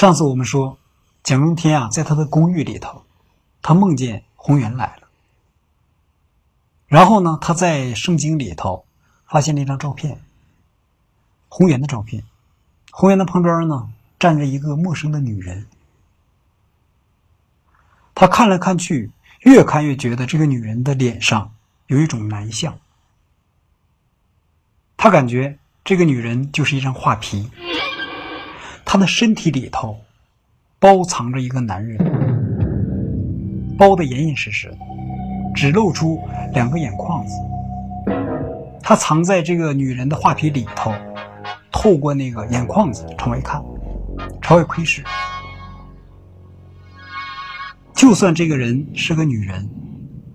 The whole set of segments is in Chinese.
上次我们说，蒋中天啊，在他的公寓里头，他梦见宏源来了。然后呢，他在圣经里头发现了一张照片，宏源的照片。宏源的旁边呢，站着一个陌生的女人。他看来看去，越看越觉得这个女人的脸上有一种男相。他感觉这个女人就是一张画皮，她的身体里头包藏着一个男人，包的严严实实，只露出两个眼眶子。他藏在这个女人的画皮里头，透过那个眼眶子朝外看，朝外窥视。就算这个人是个女人，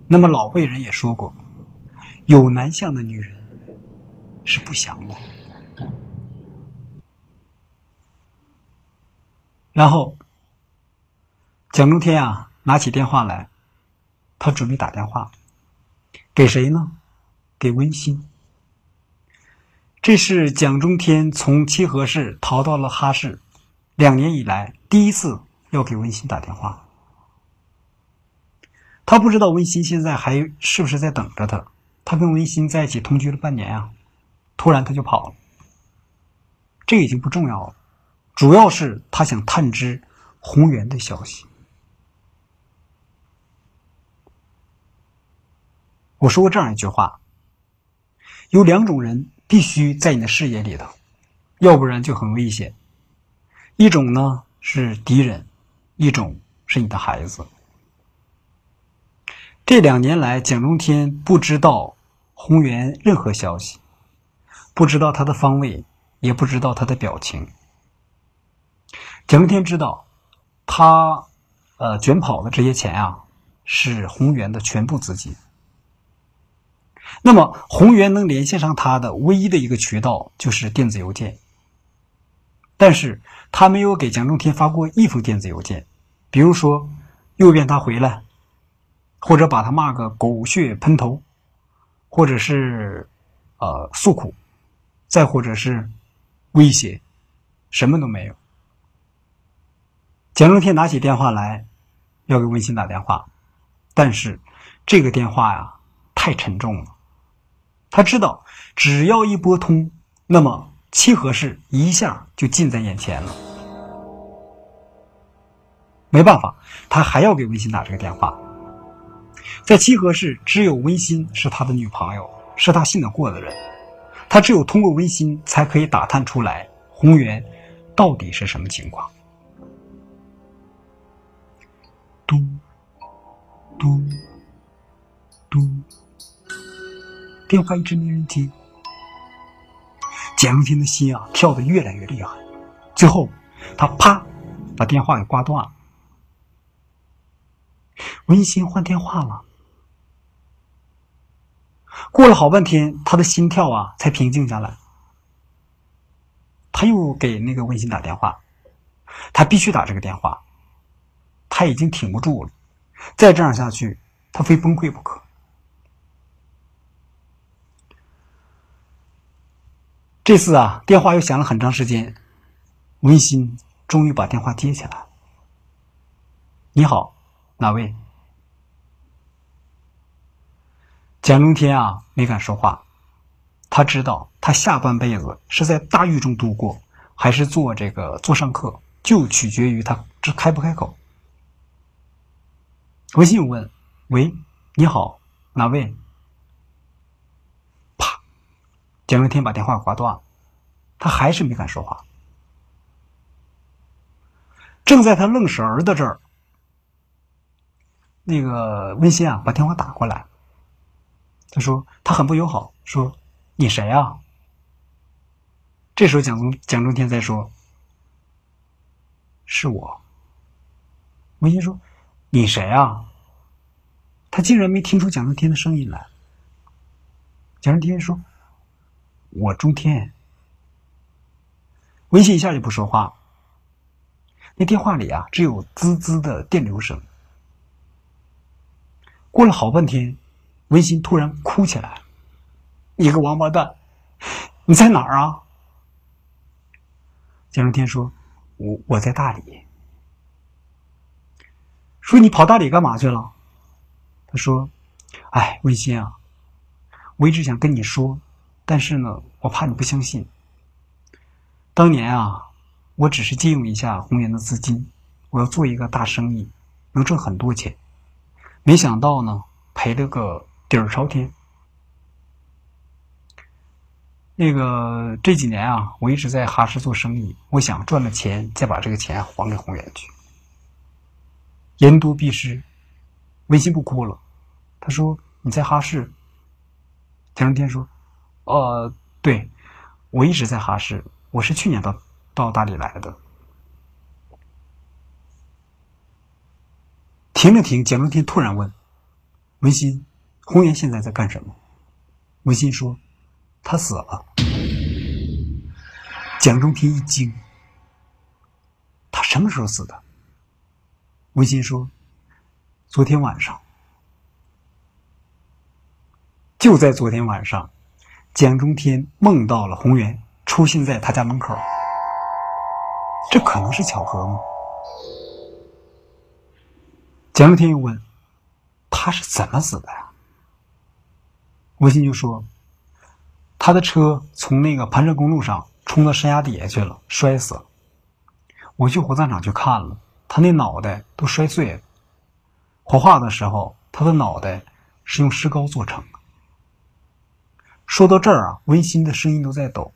那么老辈人也说过，有男相的女人。是不祥的。然后，蒋中天啊，拿起电话来，他准备打电话，给谁呢？给温馨。这是蒋中天从七河市逃到了哈市，两年以来第一次要给温馨打电话。他不知道温馨现在还是不是在等着他。他跟温馨在一起同居了半年啊。突然他就跑了，这已经不重要了，主要是他想探知宏源的消息。我说过这样一句话：有两种人必须在你的视野里头，要不然就很危险。一种呢是敌人，一种是你的孩子。这两年来，蒋中天不知道宏源任何消息。不知道他的方位，也不知道他的表情。蒋中天知道，他呃卷跑的这些钱啊，是宏源的全部资金。那么，宏源能联系上他的唯一的一个渠道就是电子邮件。但是他没有给蒋中天发过一封电子邮件，比如说诱骗他回来，或者把他骂个狗血喷头，或者是呃诉苦。再或者是威胁，什么都没有。蒋中天拿起电话来，要给温馨打电话，但是这个电话呀太沉重了。他知道，只要一拨通，那么七河市一下就近在眼前了。没办法，他还要给温馨打这个电话。在七河市，只有温馨是他的女朋友，是他信得过的人。他只有通过温馨才可以打探出来宏源到底是什么情况。嘟嘟，电话一直没人接，蒋中天的心啊跳得越来越厉害，最后他啪把电话给挂断了。温馨换电话了。过了好半天，他的心跳啊才平静下来。他又给那个温馨打电话，他必须打这个电话。他已经挺不住了，再这样下去，他非崩溃不可。这次啊，电话又响了很长时间，温馨终于把电话接起来。你好，哪位？蒋中天啊，没敢说话。他知道，他下半辈子是在大狱中度过，还是做这个做上客，就取决于他这开不开口。微信问：“喂，你好，哪位？”啪，蒋中天把电话挂断了。他还是没敢说话。正在他愣神儿的这儿，那个温馨啊，把电话打过来。他说：“他很不友好，说你谁啊？”这时候蒋中蒋中天在说：“是我。”文心说：“你谁啊？”他竟然没听出蒋中天的声音来。蒋中天说：“我中天。”文心一下就不说话。那电话里啊，只有滋滋的电流声。过了好半天。温馨突然哭起来：“你个王八蛋，你在哪儿啊？”蒋中天说：“我我在大理。”说：“你跑大理干嘛去了？”他说：“哎，文心啊，我一直想跟你说，但是呢，我怕你不相信。当年啊，我只是借用一下宏源的资金，我要做一个大生意，能挣很多钱，没想到呢，赔了个底儿朝天。”那个这几年啊，我一直在哈市做生意，我想赚了钱再把这个钱还给宏源去。言多必失，文心不哭了。他说：“你在哈市。”蒋中天说：“呃，对，我一直在哈市，我是去年到到大理来的。”停了停，蒋中天突然问：“文心，红颜现在在干什么？”文心说。他死了，蒋中天一惊。他什么时候死的？文心说：“昨天晚上。”就在昨天晚上，蒋中天梦到了宏源出现在他家门口。这可能是巧合吗？蒋中天又问：“他是怎么死的呀？”文心就说。他的车从那个盘山公路上冲到山崖底下去了，摔死了。我去火葬场去看了，他那脑袋都摔碎了。火化的时候，他的脑袋是用石膏做成的。说到这儿啊，温馨的声音都在抖，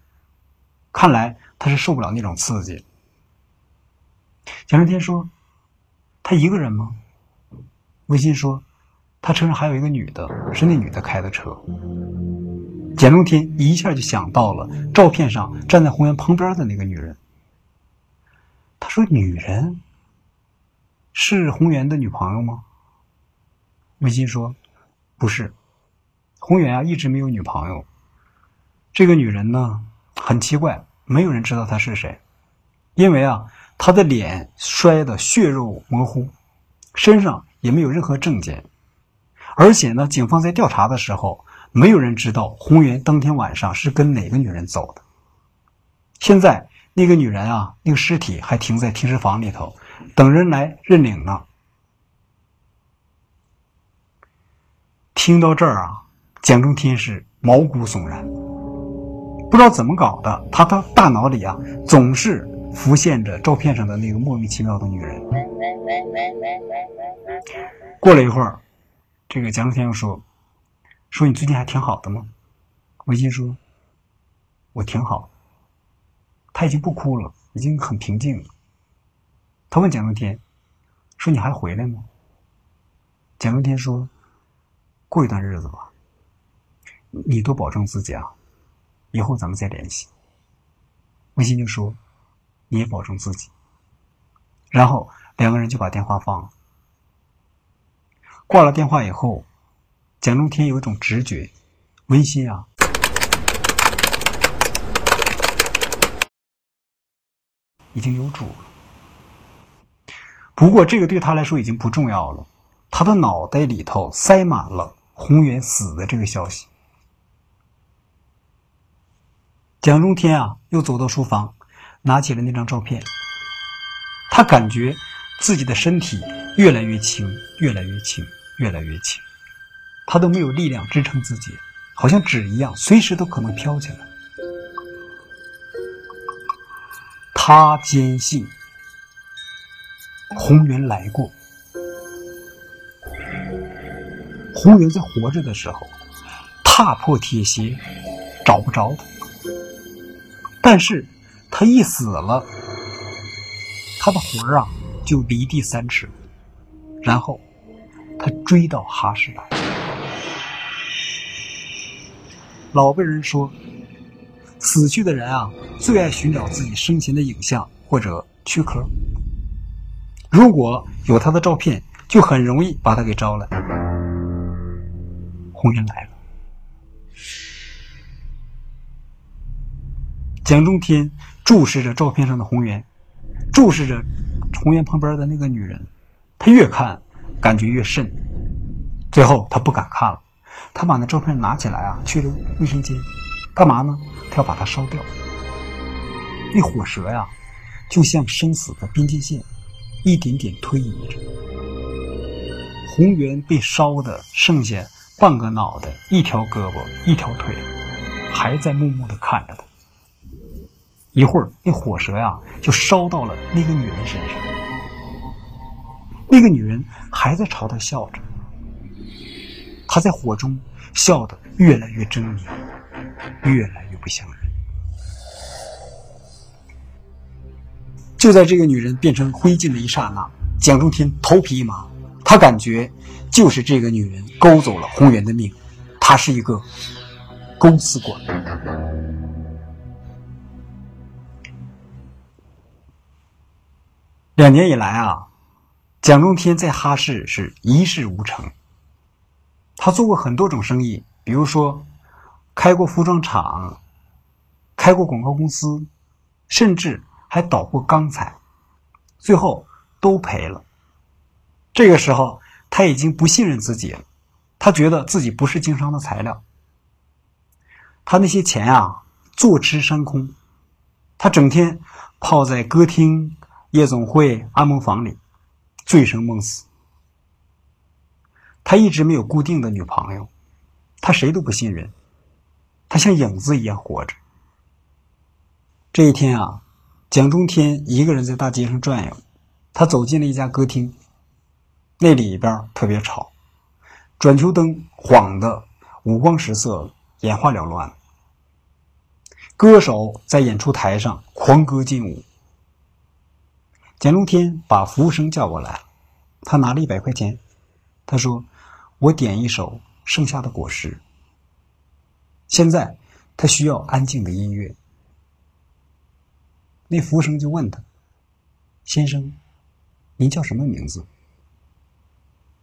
看来他是受不了那种刺激。蒋胜天说：“他一个人吗？”温馨说：“他车上还有一个女的，是那女的开的车。”简中天一下就想到了照片上站在红岩旁边的那个女人。他说：“女人是红颜的女朋友吗？”文心说：“不是，红颜啊一直没有女朋友。这个女人呢很奇怪，没有人知道她是谁，因为啊她的脸摔得血肉模糊，身上也没有任何证件，而且呢警方在调查的时候。”没有人知道红源当天晚上是跟哪个女人走的。现在那个女人啊，那个尸体还停在停尸房里头，等人来认领呢。听到这儿啊，蒋中天是毛骨悚然，不知道怎么搞的，他的大脑里啊总是浮现着照片上的那个莫名其妙的女人。过了一会儿，这个蒋中天又说。说你最近还挺好的吗？文心说：“我挺好。”他已经不哭了，已经很平静了。他问蒋中天：“说你还回来吗？”蒋中天说：“过一段日子吧。你多保重自己啊，以后咱们再联系。”文心就说：“你也保重自己。”然后两个人就把电话放了。挂了电话以后。蒋中天有一种直觉，温馨啊，已经有主了。不过这个对他来说已经不重要了，他的脑袋里头塞满了宏源死的这个消息。蒋中天啊，又走到书房，拿起了那张照片，他感觉自己的身体越来越轻，越来越轻，越来越轻。他都没有力量支撑自己，好像纸一样，随时都可能飘起来。他坚信红源来过，红源在活着的时候踏破铁鞋找不着他，但是他一死了，他的魂儿啊就离地三尺，然后他追到哈市来。老辈人说，死去的人啊，最爱寻找自己生前的影像或者躯壳。如果有他的照片，就很容易把他给招来。红云来了，蒋中天注视着照片上的红颜，注视着红颜旁边的那个女人，他越看感觉越甚，最后他不敢看了。他把那照片拿起来啊，去了卫生间，干嘛呢？他要把它烧掉。那火舌呀，就像生死的边界线，一点点推移着。红原被烧的剩下半个脑袋、一条胳膊、一条腿，还在默默的看着他。一会儿，那火舌呀就烧到了那个女人身上，那个女人还在朝他笑着。他在火中笑得越来越狰狞，越来越不像人。就在这个女人变成灰烬的一刹那，蒋中天头皮一麻，他感觉就是这个女人勾走了红颜的命，她是一个公司官。两年以来啊，蒋中天在哈市是一事无成。他做过很多种生意，比如说开过服装厂，开过广告公司，甚至还倒过钢材，最后都赔了。这个时候他已经不信任自己了，他觉得自己不是经商的材料。他那些钱啊，坐吃山空，他整天泡在歌厅、夜总会、按摩房里，醉生梦死。他一直没有固定的女朋友，他谁都不信任，他像影子一样活着。这一天啊，蒋中天一个人在大街上转悠，他走进了一家歌厅，那里边特别吵，转球灯晃得五光十色、眼花缭乱，歌手在演出台上狂歌劲舞。蒋中天把服务生叫过来，他拿了一百块钱，他说。我点一首《盛夏的果实》。现在他需要安静的音乐。那服务生就问他：“先生，您叫什么名字？”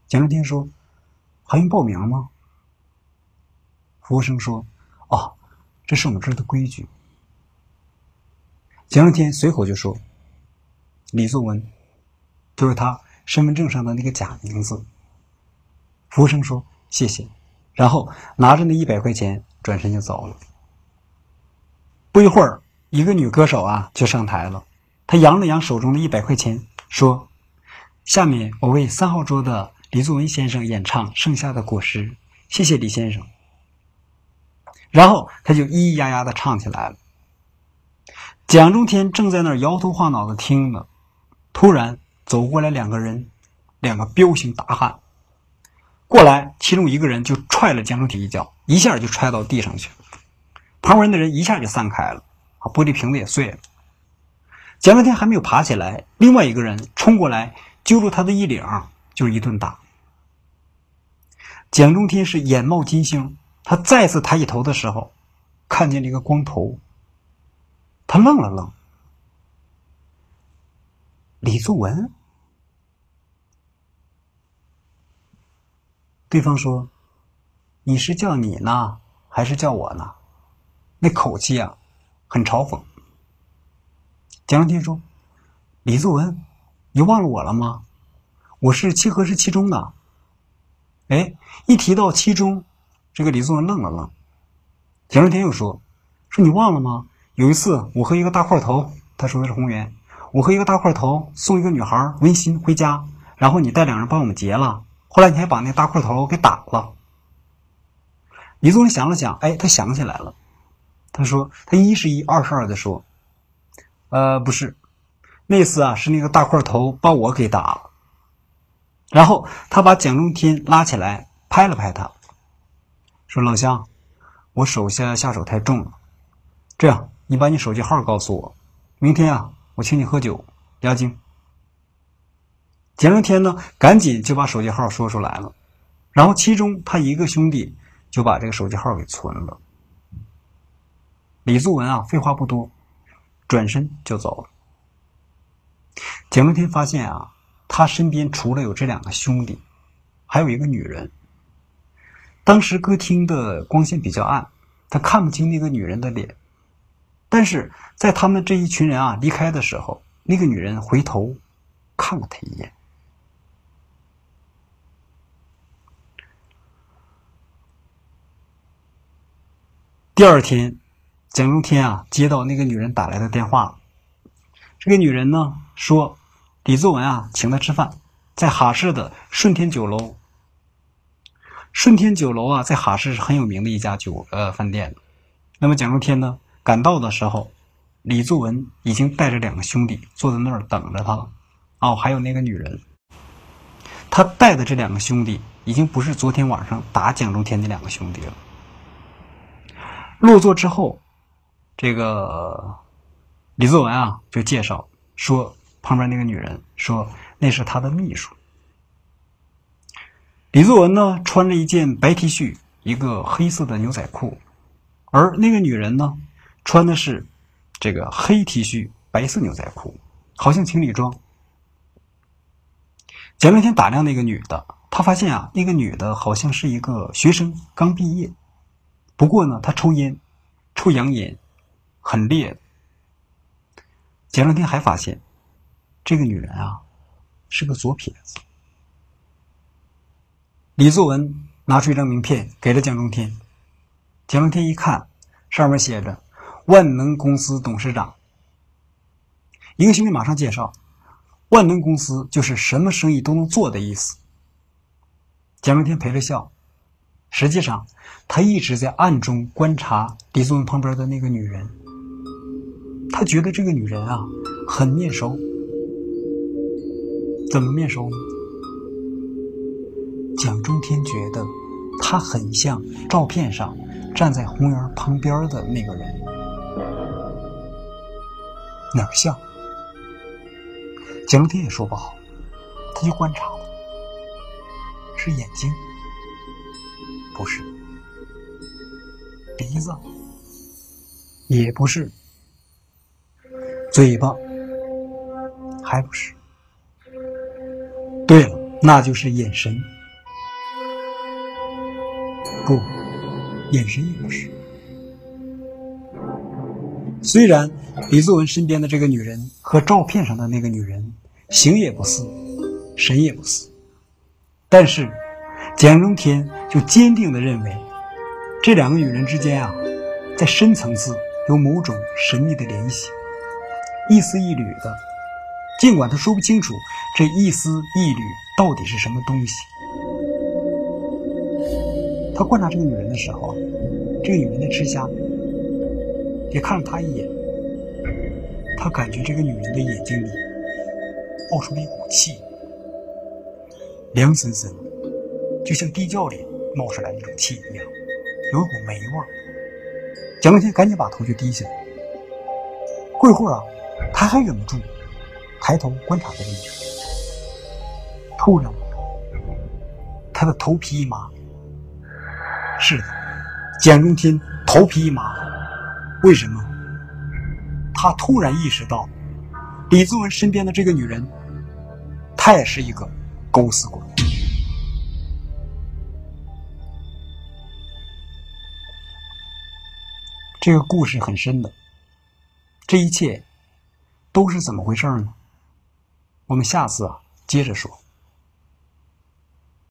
蒋中天说：“还用报名吗？”服务生说：“哦，这是我们这儿的规矩。”蒋中天随口就说：“李作文，就是他身份证上的那个假名字。”服务生说：“谢谢。”然后拿着那一百块钱转身就走了。不一会儿，一个女歌手啊就上台了。她扬了扬手中的一百块钱，说：“下面我为三号桌的李作文先生演唱《盛夏的果实》，谢谢李先生。”然后他就咿咿呀呀的唱起来了。蒋中天正在那儿摇头晃脑的听呢，突然走过来两个人，两个彪形大汉。过来，其中一个人就踹了蒋中天一脚，一下就踹到地上去了。旁边的人一下就散开了，玻璃瓶子也碎了。蒋中天还没有爬起来，另外一个人冲过来揪住他的衣领，就是一顿打。蒋中天是眼冒金星，他再次抬起头的时候，看见这个光头，他愣了愣，李作文。对方说：“你是叫你呢，还是叫我呢？”那口气啊，很嘲讽。蒋正天说：“李作文，你忘了我了吗？我是七河市七中的。”哎，一提到七中，这个李作文愣了愣。蒋正天又说：“说你忘了吗？有一次，我和一个大块头，他说的是红源，我和一个大块头送一个女孩温馨回家，然后你带两人帮我们结了。”后来你还把那大块头给打了。李宗仁想了想，哎，他想起来了。他说：“他一是一，二是二的说，呃，不是，那次啊是那个大块头把我给打了。”然后他把蒋中天拉起来，拍了拍他，说：“老乡，我手下下手太重了。这样，你把你手机号告诉我，明天啊，我请你喝酒压惊。”蒋中天呢，赶紧就把手机号说出来了，然后其中他一个兄弟就把这个手机号给存了。李作文啊，废话不多，转身就走了。蒋文天发现啊，他身边除了有这两个兄弟，还有一个女人。当时歌厅的光线比较暗，他看不清那个女人的脸，但是在他们这一群人啊离开的时候，那个女人回头看了他一眼。第二天，蒋中天啊接到那个女人打来的电话，这个女人呢说，李作文啊请她吃饭，在哈市的顺天酒楼。顺天酒楼啊，在哈市是很有名的一家酒呃饭店。那么蒋中天呢赶到的时候，李作文已经带着两个兄弟坐在那儿等着他了。哦，还有那个女人，他带的这两个兄弟已经不是昨天晚上打蒋中天那两个兄弟了。落座之后，这个李作文啊就介绍说，旁边那个女人说那是他的秘书。李作文呢穿着一件白 T 恤，一个黑色的牛仔裤，而那个女人呢穿的是这个黑 T 恤、白色牛仔裤，好像情侣装。蒋中天打量那个女的，他发现啊，那个女的好像是一个学生，刚毕业。不过呢，她抽烟，抽洋烟，很烈。蒋中天还发现，这个女人啊，是个左撇子。李作文拿出一张名片给了蒋中天，蒋中天一看，上面写着“万能公司董事长”。一个兄弟马上介绍。万能公司就是什么生意都能做的意思。蒋中天陪着笑，实际上他一直在暗中观察李作文旁边的那个女人。他觉得这个女人啊很面熟，怎么面熟呢？蒋中天觉得她很像照片上站在红园旁边的那个人，哪儿像？蒋中天也说不好，他就观察了，是眼睛，不是；鼻子，也不是；嘴巴，还不是。对了，那就是眼神。不，眼神也不是。虽然李作文身边的这个女人和照片上的那个女人形也不似，神也不似，但是蒋中天就坚定地认为，这两个女人之间啊，在深层次有某种神秘的联系，一丝一缕的。尽管他说不清楚这一丝一缕到底是什么东西。他观察这个女人的时候，这个女人在吃虾。也看了他一眼，他感觉这个女人的眼睛里冒出了一股气，凉森森，就像地窖里冒出来那种气一样，有一股霉味儿。蒋中天赶紧把头就低下来。过一会儿啊，他还忍不住抬头观察这个女人。突然，他的头皮一麻。是的，蒋中天头皮一麻。为什么？他突然意识到，李宗文身边的这个女人，她也是一个勾丝鬼。这个故事很深的，这一切都是怎么回事呢？我们下次啊接着说。